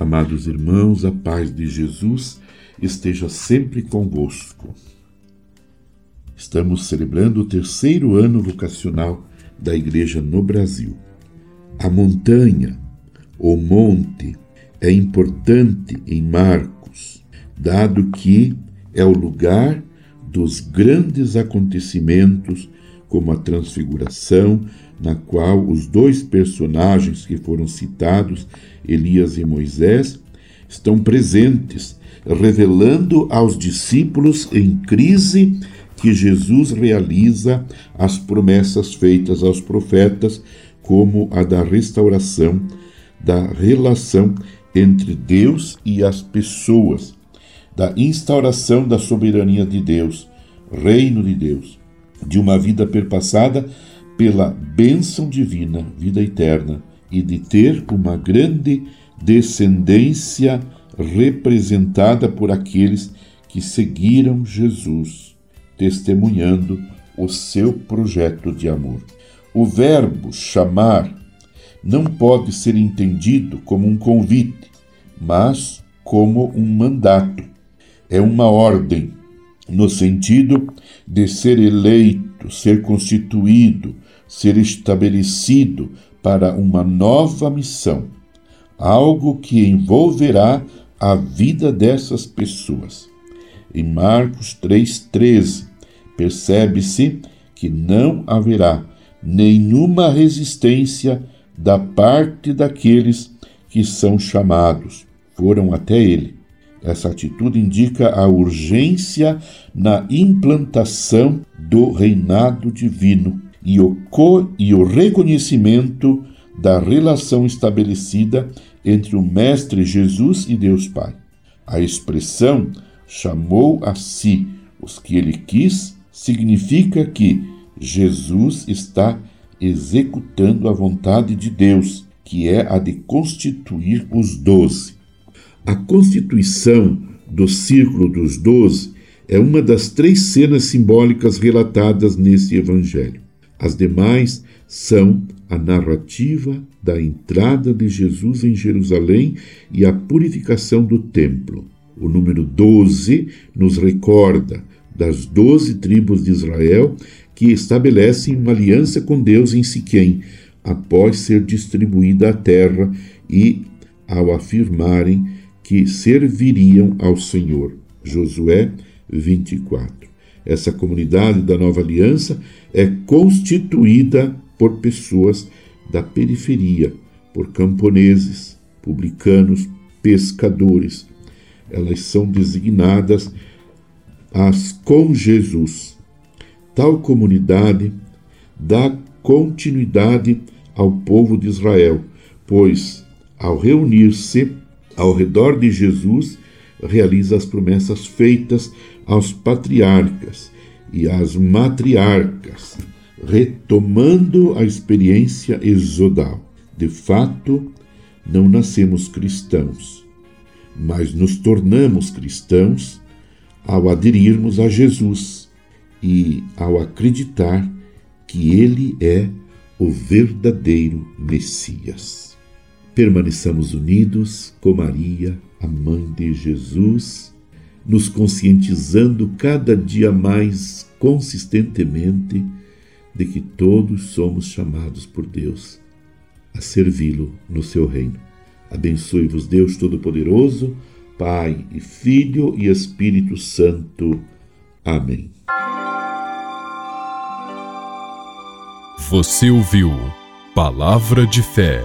Amados irmãos, a paz de Jesus esteja sempre convosco. Estamos celebrando o terceiro ano vocacional da Igreja no Brasil. A montanha, o monte, é importante em Marcos, dado que é o lugar dos grandes acontecimentos, como a transfiguração, na qual os dois personagens que foram citados, Elias e Moisés, estão presentes, revelando aos discípulos em crise que Jesus realiza as promessas feitas aos profetas, como a da restauração da relação entre Deus e as pessoas, da instauração da soberania de Deus, reino de Deus, de uma vida perpassada pela bênção divina, vida eterna, e de ter uma grande descendência representada por aqueles que seguiram Jesus, testemunhando o seu projeto de amor. O verbo chamar não pode ser entendido como um convite, mas como um mandato. É uma ordem, no sentido de ser eleito, ser constituído, ser estabelecido para uma nova missão, algo que envolverá a vida dessas pessoas. Em Marcos 3,13, percebe-se que não haverá nenhuma resistência da parte daqueles que são chamados, foram até ele. Essa atitude indica a urgência na implantação do reinado divino e o, co e o reconhecimento da relação estabelecida entre o Mestre Jesus e Deus Pai. A expressão chamou a si os que ele quis significa que Jesus está executando a vontade de Deus, que é a de constituir os doze. A constituição do círculo dos doze é uma das três cenas simbólicas relatadas nesse evangelho. As demais são a narrativa da entrada de Jesus em Jerusalém e a purificação do templo. O número 12 nos recorda das doze tribos de Israel que estabelecem uma aliança com Deus em Siquém, após ser distribuída a terra e ao afirmarem que serviriam ao Senhor. Josué 24. Essa comunidade da nova aliança é constituída por pessoas da periferia, por camponeses, publicanos, pescadores. Elas são designadas as com Jesus. Tal comunidade dá continuidade ao povo de Israel, pois, ao reunir-se ao redor de Jesus, realiza as promessas feitas aos patriarcas e às matriarcas, retomando a experiência exodal. De fato, não nascemos cristãos, mas nos tornamos cristãos ao aderirmos a Jesus e ao acreditar que Ele é o verdadeiro Messias. Permaneçamos unidos com Maria, a mãe de Jesus, nos conscientizando cada dia mais consistentemente de que todos somos chamados por Deus a servi-lo no seu reino. Abençoe-vos, Deus Todo-Poderoso, Pai e Filho e Espírito Santo. Amém. Você ouviu Palavra de Fé